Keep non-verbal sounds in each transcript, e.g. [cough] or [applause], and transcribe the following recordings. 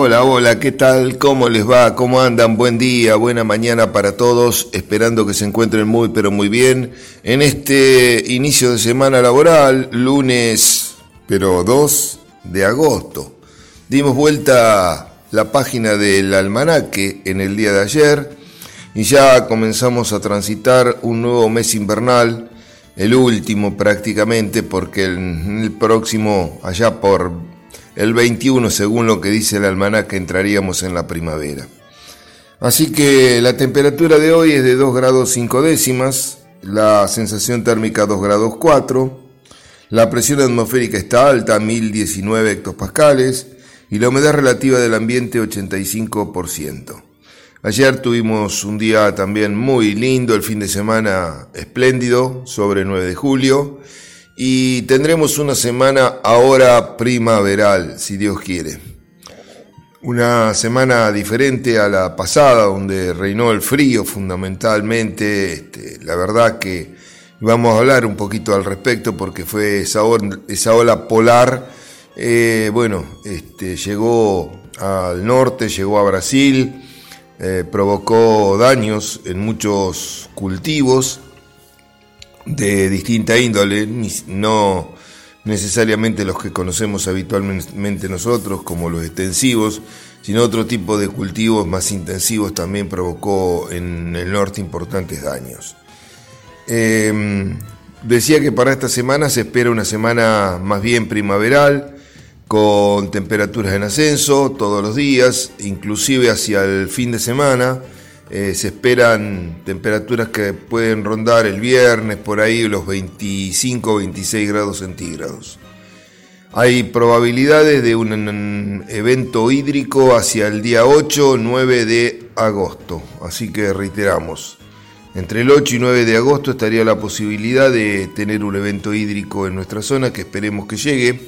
Hola, hola, ¿qué tal? ¿Cómo les va? ¿Cómo andan? Buen día, buena mañana para todos, esperando que se encuentren muy, pero muy bien en este inicio de semana laboral, lunes, pero 2 de agosto. Dimos vuelta la página del almanaque en el día de ayer y ya comenzamos a transitar un nuevo mes invernal, el último prácticamente, porque el, el próximo, allá por el 21, según lo que dice el almanaque, entraríamos en la primavera. Así que la temperatura de hoy es de 2 grados 5 décimas, la sensación térmica 2 grados 4, la presión atmosférica está alta, 1019 hectopascales, y la humedad relativa del ambiente 85%. Ayer tuvimos un día también muy lindo, el fin de semana espléndido, sobre 9 de julio, y tendremos una semana ahora primaveral, si Dios quiere. Una semana diferente a la pasada, donde reinó el frío fundamentalmente. Este, la verdad que vamos a hablar un poquito al respecto porque fue esa, ola polar. Eh, bueno, este, llegó al norte, llegó a Brasil, eh, provocó daños en muchos cultivos de distinta índole, no necesariamente los que conocemos habitualmente nosotros, como los extensivos, sino otro tipo de cultivos más intensivos también provocó en el norte importantes daños. Em, decía que para esta semana se espera una semana más bien primaveral, con temperaturas en ascenso todos los días, inclusive hacia el fin de semana, eh, se esperan temperaturas que pueden rondar el viernes por ahí los 25 26 grados centígrados. Hay probabilidades de un evento hídrico hacia el día 8 9 de agosto. Así que reiteramos, entre el 8 y 9 de agosto estaría la posibilidad de tener un evento hídrico en nuestra zona que esperemos que llegue.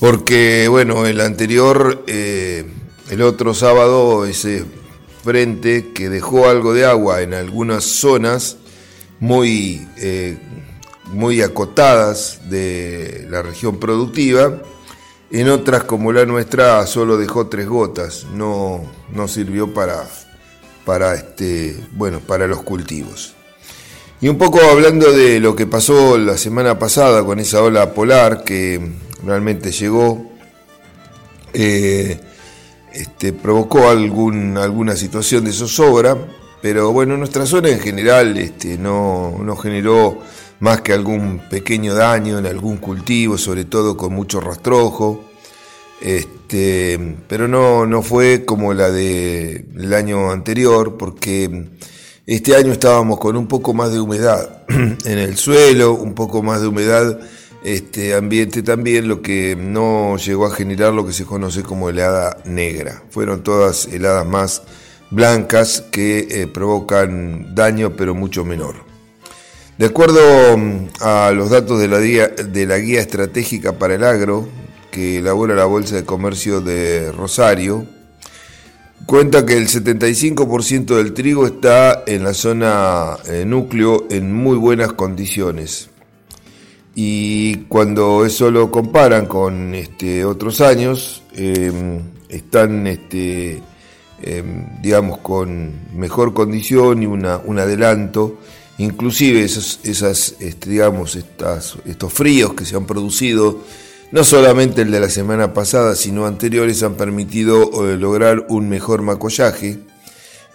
Porque, bueno, el anterior, eh, el otro sábado, ese frente que dejó algo de agua en algunas zonas muy, eh, muy acotadas de la región productiva, en otras como la nuestra solo dejó tres gotas, no, no sirvió para, para, este, bueno, para los cultivos. Y un poco hablando de lo que pasó la semana pasada con esa ola polar que realmente llegó, eh, este, provocó algún, alguna situación de zozobra, pero bueno, nuestra zona en general este, no, no, generó más que algún pequeño daño en algún cultivo, sobre todo con mucho rastrojo, este, pero no, no fue como la del año anterior, porque este año estábamos con un poco más de humedad [clears throat] en el suelo, un poco más de humedad este ambiente también, lo que no llegó a generar lo que se conoce como helada negra. Fueron todas heladas más blancas que eh, provocan daño pero mucho menor. De acuerdo mm, a los datos de la, guía, de la guía estratégica para el agro que elabora la Bolsa de Comercio de Rosario, cuenta que el 75% del trigo está en la zona eh, núcleo en muy buenas condiciones y cuando eso lo comparan con este, otros años, em, están, este, em, digamos, con mejor condición y una, un adelanto. Inclusive esos, esas, este, digamos, estas, estos fríos que se han producido, no solamente el de la semana pasada, sino anteriores, han permitido eh, lograr un mejor macollaje.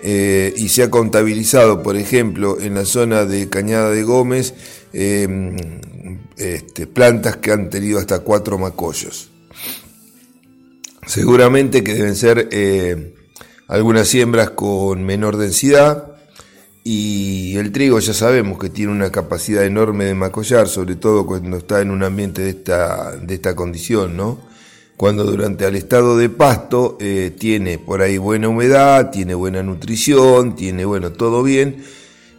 Eh, y se ha contabilizado, por ejemplo, en la zona de Cañada de Gómez, em, este, plantas que han tenido hasta cuatro macollos. Seguramente que deben ser eh, algunas siembras con menor densidad y el trigo ya sabemos que tiene una capacidad enorme de macollar, sobre todo cuando está en un ambiente de esta, de esta condición, ¿no? Cuando durante el estado de pasto eh, tiene por ahí buena humedad, tiene buena nutrición, tiene bueno todo bien,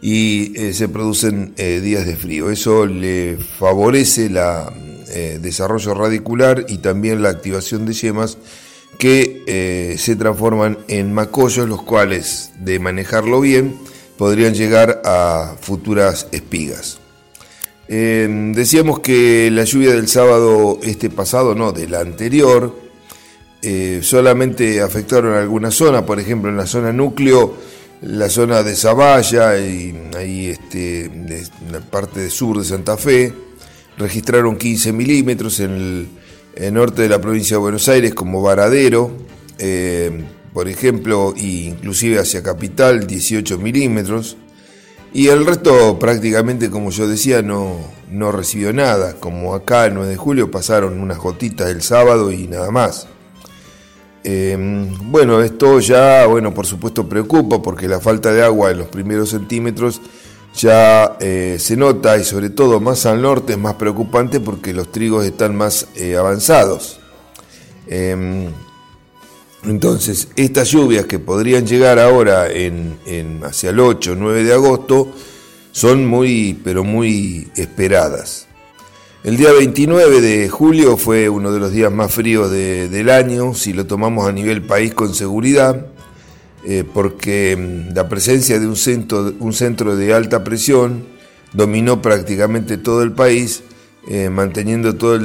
y eh, se producen eh, días de frío. Eso le favorece el desarrollo radicular y también la activación de yemas que se transforman en macollos, los cuales, de manejarlo bien, podrían llegar a futuras espigas. Decíamos que la lluvia del sábado este pasado, no, del anterior, eh, solamente afectaron algunas zonas, por ejemplo en la zona núcleo, la zona de Zavalla y ahí este, la parte sur de Santa Fe, registraron 15 milímetros en el, norte de la provincia de Buenos Aires como Varadero, eh, por ejemplo, e inclusive hacia Capital 18 milímetros, y el resto prácticamente, como yo decía, no, no recibió nada, como acá el 9 de julio pasaron unas gotitas el sábado y nada más. Em, bueno, esto ya, bueno, por supuesto preocupa porque la falta de agua en los primeros centímetros ya eh, se nota y sobre todo más al norte es más preocupante porque los trigos están más eh, avanzados. Entonces, estas lluvias que podrían llegar ahora en, hacia el 8 o 9 de agosto son muy, pero muy esperadas. El día 29 de julio fue uno de los días más fríos del año, si lo tomamos a nivel país con seguridad, eh, porque mm, la presencia de un centro, un centro de alta presión dominó prácticamente todo el país, eh, manteniendo todas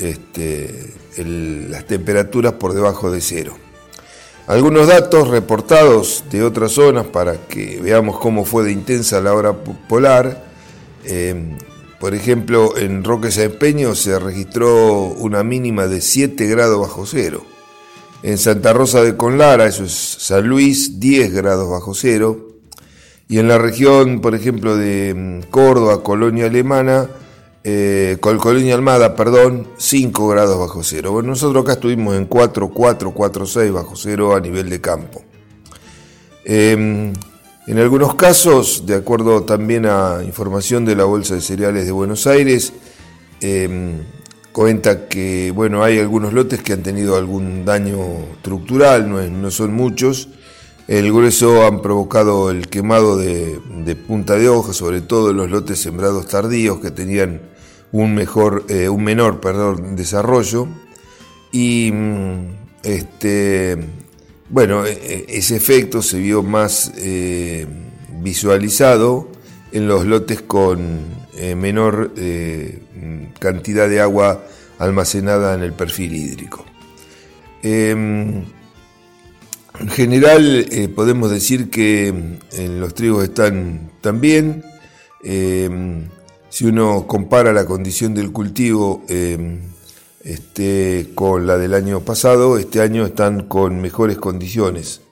este, las temperaturas por debajo de cero. Algunos datos reportados de otras zonas para que veamos cómo fue de intensa la hora polar. Eh, por ejemplo, en Roque Peño se registró una mínima de 7 grados bajo cero. En Santa Rosa de Conlara, eso es San Luis, 10 grados bajo cero. Y en la región, por ejemplo, de mm, Córdoba, Colonia Alemana, eh, Colonia Almada, perdón, 5 grados bajo cero. Bueno, nosotros acá estuvimos en 4, 4, 4, 6 bajo cero a nivel de campo. Eh, en algunos casos, de acuerdo también a información de la Bolsa de Cereales de Buenos Aires, em, cuenta que bueno, hay algunos lotes que han tenido algún daño estructural, no, son muchos. El grueso han provocado el quemado de, punta de hoja, sobre todo los lotes sembrados tardíos que tenían un, mejor, eh, un menor desarrollo. Y mm, este, bueno, e, e, ese efecto se vio más eh, visualizado en los lotes con eh, menor eh, cantidad de agua almacenada en el perfil hídrico. Em, en general podemos decir que los trigos están también. Em, si uno compara la condición del cultivo em, este, con la del año pasado, este año están con mejores condiciones,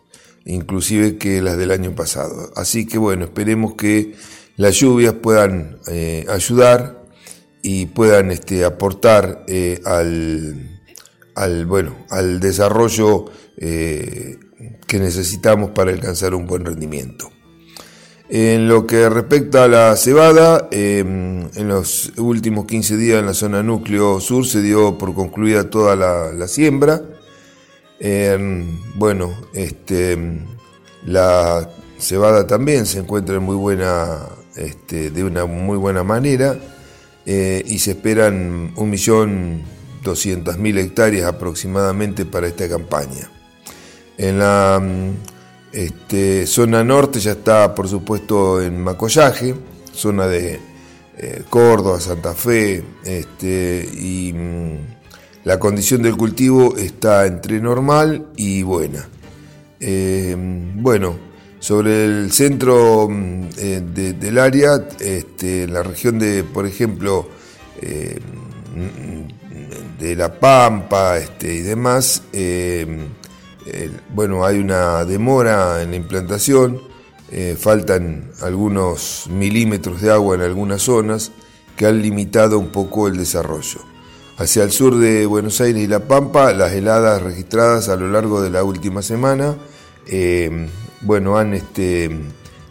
inclusive que las del año pasado. Así que bueno, esperemos que las lluvias puedan eh, ayudar y puedan este, aportar eh, al, bueno, al desarrollo eh, que necesitamos para alcanzar un buen rendimiento. En lo que respecta a la cebada, em, en los últimos 15 días en la zona núcleo sur se dio por concluida toda la, siembra. Em, bueno, este, la cebada también se encuentra en muy buena, este, de una muy buena manera eh, y se esperan 1.200.000 hectáreas aproximadamente para esta campaña. En la este, zona norte ya está, por supuesto, en Macollaje, zona de eh, Córdoba, Santa Fe, este, y mm, la condición del cultivo está entre normal y buena. Eh, bueno, sobre el centro mm, eh, del área, este, la región de, por ejemplo, mm, de La Pampa este, y demás, bueno, hay una demora en la implantación, eh, faltan algunos milímetros de agua en algunas zonas que han limitado un poco el desarrollo. Hacia el sur de Buenos Aires y La Pampa, las heladas registradas a lo largo de la última semana, eh, bueno, han este,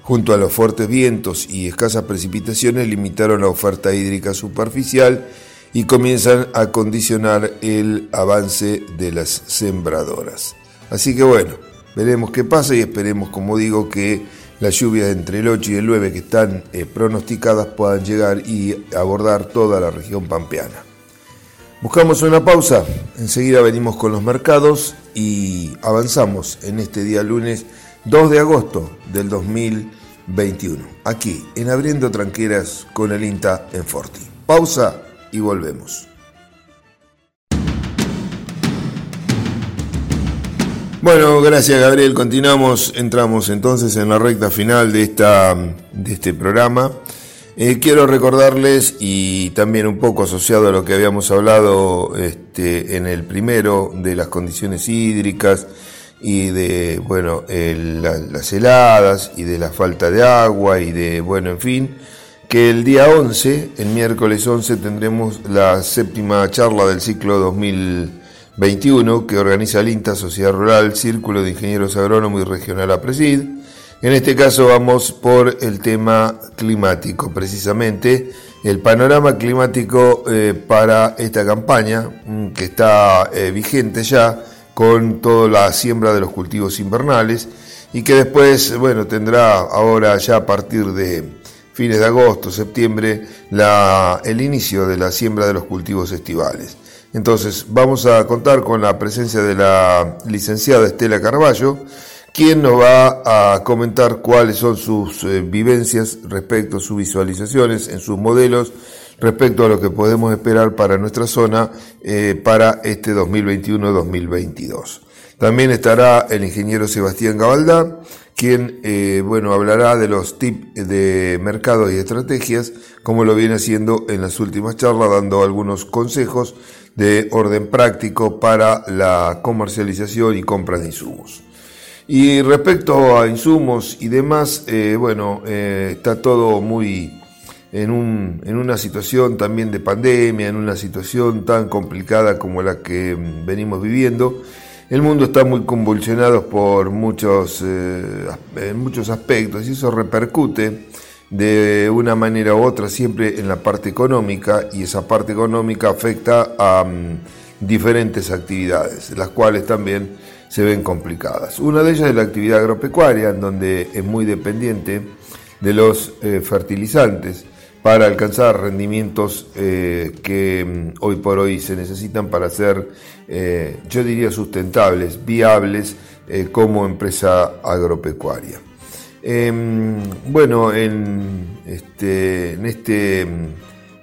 junto a los fuertes vientos y escasas precipitaciones, limitaron la oferta hídrica superficial y comienzan a condicionar el avance de las sembradoras. Así que bueno, veremos qué pasa y esperemos, como digo, que las lluvias entre el 8 y el 9 que están eh, pronosticadas puedan llegar y abordar toda la región pampeana. Buscamos una pausa, enseguida venimos con los mercados y avanzamos en este día lunes 2 de agosto del 2021, aquí en Abriendo Tranqueras con el INTA en Forti. Pausa y volvemos. Bueno, gracias Gabriel. Continuamos, entramos entonces en la recta final de, esta, de este programa. Eh, quiero recordarles, y también un poco asociado a lo que habíamos hablado este, en el primero, de las condiciones hídricas y de, bueno, las heladas y de la falta de agua y de, bueno, en fin, que el día 11, el miércoles 11, tendremos la séptima charla del ciclo 2000. 21 que organiza el INTA Sociedad Rural, Círculo de Ingenieros Agrónomos y Regional APRESID. En este caso vamos por el tema climático, precisamente el panorama climático eh, para esta campaña mm, que está eh, vigente ya con toda la siembra de los cultivos invernales y que después, bueno, tendrá ahora ya a partir de fines de agosto, septiembre, el inicio de la siembra de los cultivos estivales. Entonces, vamos a contar con la presencia de la licenciada Estela Carballo, quien nos va a comentar cuáles son sus eh, vivencias respecto a sus visualizaciones en sus modelos, respecto a lo que podemos esperar para nuestra zona eh, para este 2021-2022. También estará el ingeniero Sebastián Gabaldá, quien eh, bueno, hablará de los tips de mercado y estrategias, como lo viene haciendo en las últimas charlas, dando algunos consejos de orden práctico para la comercialización y compra de insumos. Y respecto a insumos y demás, eh, bueno, eh, está todo muy en, un, en una situación también de pandemia, en una situación tan complicada como la que mm, venimos viviendo. El mundo está muy convulsionado por muchos, eh, en muchos aspectos y eso repercute de una manera u otra siempre en la parte económica y esa parte económica afecta a mm, diferentes actividades, las cuales también se ven complicadas. Una de ellas es la actividad agropecuaria, en donde es muy dependiente de los eh, fertilizantes para alcanzar rendimientos eh, que mm, hoy por hoy se necesitan para ser, eh, yo diría, sustentables, viables como empresa agropecuaria. Em, bueno, en este, este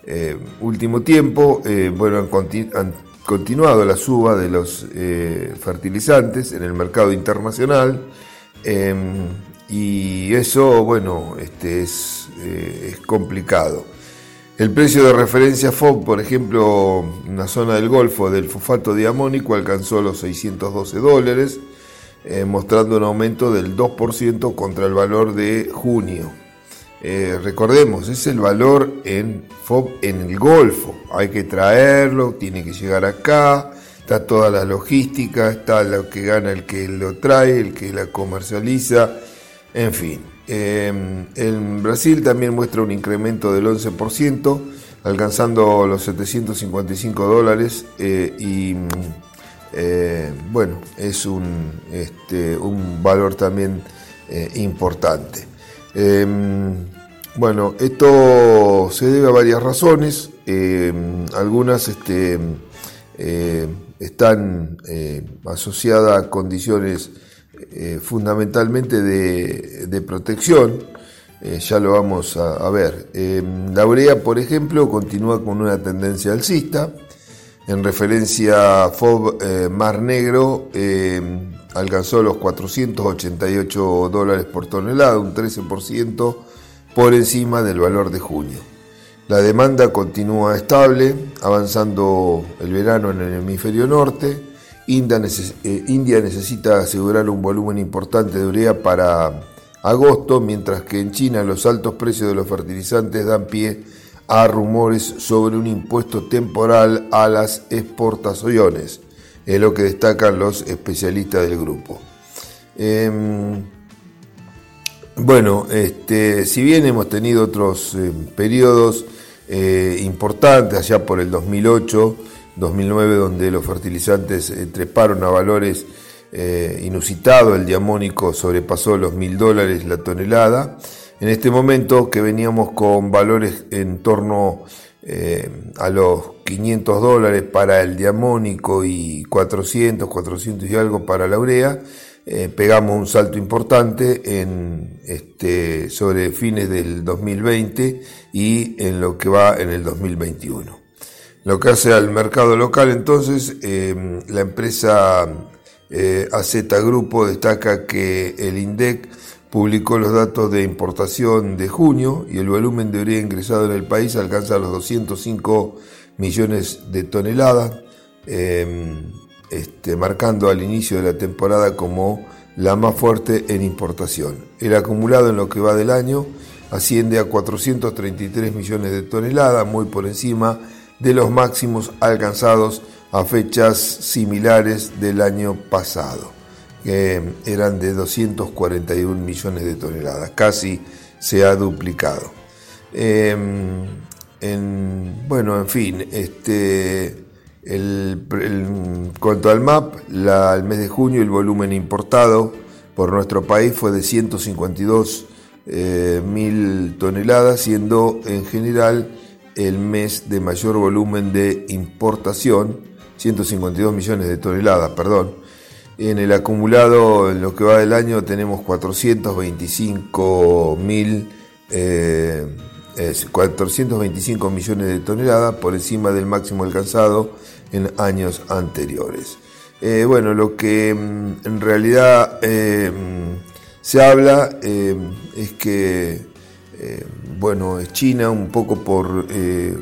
eh, último tiempo, eh, bueno, han, continuado la suba de los eh, fertilizantes en el mercado internacional em, y eso, bueno, este es, es complicado. El precio de referencia FOB, por ejemplo, en la zona del Golfo del fosfato diamónico alcanzó los 612 dólares eh, mostrando un aumento del 2% contra el valor de junio. Eh, recordemos, es el valor en FOB en el Golfo. Hay que traerlo, tiene que llegar acá, está toda la logística, está lo que gana el que lo trae, el que la comercializa, en fin. Eh, en Brasil también muestra un incremento del 11%, alcanzando los 755 dólares y eh, bueno, es un, este, un valor también eh, importante. Em, bueno, esto se debe a varias razones, em, algunas este, eh, están asociadas a condiciones fundamentalmente de, protección, ya lo vamos a, a ver. Em, la urea, por ejemplo, continúa con una tendencia alcista, en referencia a FOB eh, Mar Negro, eh, alcanzó los 488 dólares por tonelada, un 13% por encima del valor de junio. La demanda continúa estable, avanzando el verano en el hemisferio norte. India, eh, India necesita asegurar un volumen importante de urea para agosto, mientras que en China los altos precios de los fertilizantes dan pie a rumores sobre un impuesto temporal a las exportaciones, es lo que destacan los especialistas del grupo. Em, bueno, este, si bien hemos tenido otros eh, periodos eh, importantes, allá por el 2008, 2009, donde los fertilizantes eh, treparon a valores inusitados, el diamónico sobrepasó los mil dólares la tonelada, en este momento que veníamos con valores en torno eh, a los 500 dólares para el diamónico y 400, 400 y algo para la urea, eh, pegamos un salto importante este, sobre fines del 2020 y en lo que va en el 2021. Lo que hace al mercado local, entonces, eh, la empresa AZ Grupo destaca que el INDEC publicó los datos de importación de junio y el volumen de urea ingresado en el país alcanza los 205 millones de toneladas, em, este, marcando al inicio de la temporada como la más fuerte en importación. El acumulado en lo que va del año asciende a 433 millones de toneladas, muy por encima de los máximos alcanzados a fechas similares del año pasado, que eran de 241 millones de toneladas, casi se ha duplicado. Em, en, bueno, en fin, este, cuanto al MAP, el mes de junio el volumen importado por nuestro país fue de 152 eh, mil toneladas, siendo en general el mes de mayor volumen de importación, 152 millones de toneladas, perdón. En el acumulado, en lo que va del año, tenemos 425 mil, 425 eh, millones de toneladas por encima del máximo alcanzado en años anteriores. Eh, bueno, lo que mm, en realidad se habla es que eh, bueno, China un poco por eh,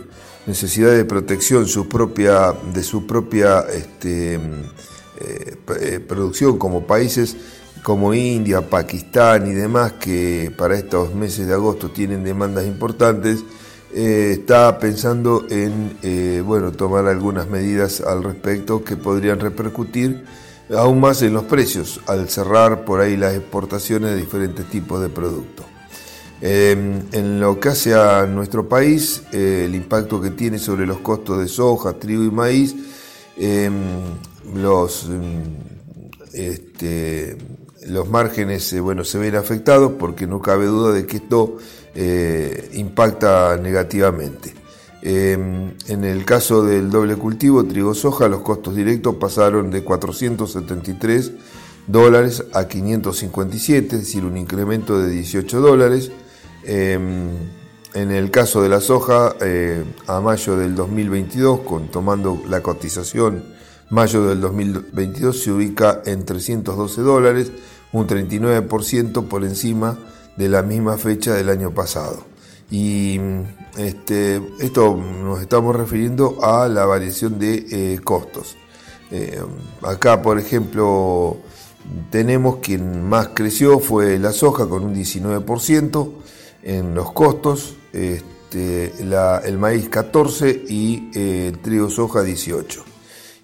necesidad de protección de su propia este, eh, producción como países como India, Pakistán y demás que para estos meses de agosto tienen demandas importantes, está pensando en bueno, tomar algunas medidas al respecto que podrían repercutir aún más en los precios al cerrar por ahí las exportaciones de diferentes tipos de productos. Em, en lo que hace a nuestro país, eh, el impacto que tiene sobre los costos de soja, trigo y maíz, em, los, em, este, los márgenes eh, bueno, se ven afectados porque no cabe duda de que esto eh, impacta negativamente. en el caso del doble cultivo, trigo-soja, los costos directos pasaron de 473 dólares a 557, es decir, un incremento de 18 dólares. Em, en el caso de la soja, eh, a mayo del 2022, con, tomando la cotización mayo del 2022, se ubica en 312 dólares, un 39% por encima de la misma fecha del año pasado. Y este, esto nos estamos refiriendo a la variación de eh, costos. Eh, acá, por ejemplo, tenemos quien más creció fue la soja con un 19%, en los costos, este, el maíz 14 y eh, el trigo soja 18.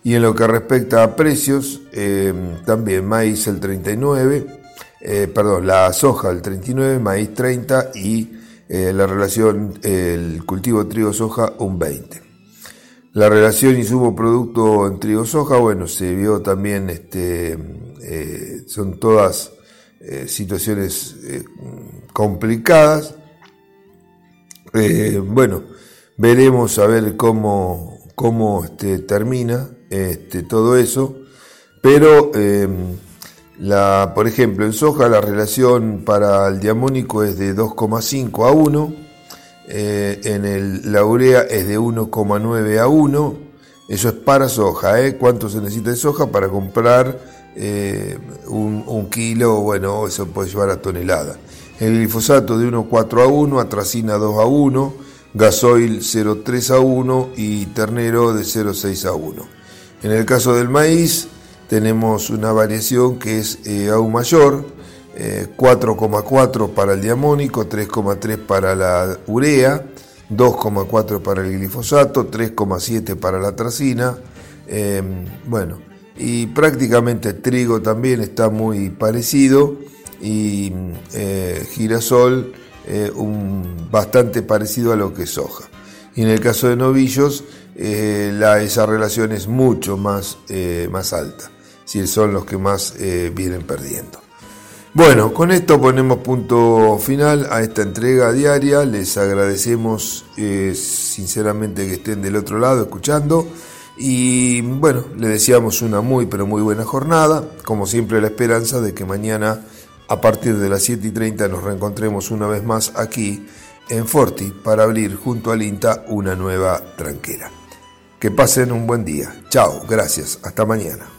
Y en lo que respecta a precios, em, también maíz el 39, eh, perdón, la soja el 39, maíz 30 y eh, la relación, el cultivo trigo-soja un 20. La relación insumo-producto en trigo-soja, bueno, se vio también, este, son todas situaciones complicadas. Eh, bueno, veremos a ver cómo, cómo este, termina este, todo eso. Pero, em, la, por ejemplo, en soja la relación para el diamónico es de 2,5 a 1. Eh, en la urea es de 1,9 a 1. Eso es para soja. ¿eh? ¿Cuánto se necesita de soja para comprar eh, un, un, kilo? Bueno, eso puede llevar a tonelada el glifosato de 1,4 a 1, atracina 2 a 1, gasoil 0,3 a 1 y ternero de 0,6 a 1. En el caso del maíz tenemos una variación que es eh, aún mayor, 4,4 eh, para el diamónico, 3,3 para la urea, 2,4 para el glifosato, 3,7 para la tracina. Em, bueno, y prácticamente el trigo también está muy parecido y eh, girasol eh, un, bastante parecido a lo que es soja. Y en el caso de novillos, eh, la, esa relación es mucho más, más alta, si son los que más vienen perdiendo. Bueno, con esto ponemos punto final a esta entrega diaria. Les agradecemos sinceramente que estén del otro lado escuchando. Y bueno, les deseamos una muy pero muy buena jornada. Como siempre la esperanza de que mañana a partir de las 7 y 30 nos reencontremos una vez más aquí en Forti para abrir junto al INTA una nueva tranquera. Que pasen un buen día. Chao, gracias, hasta mañana.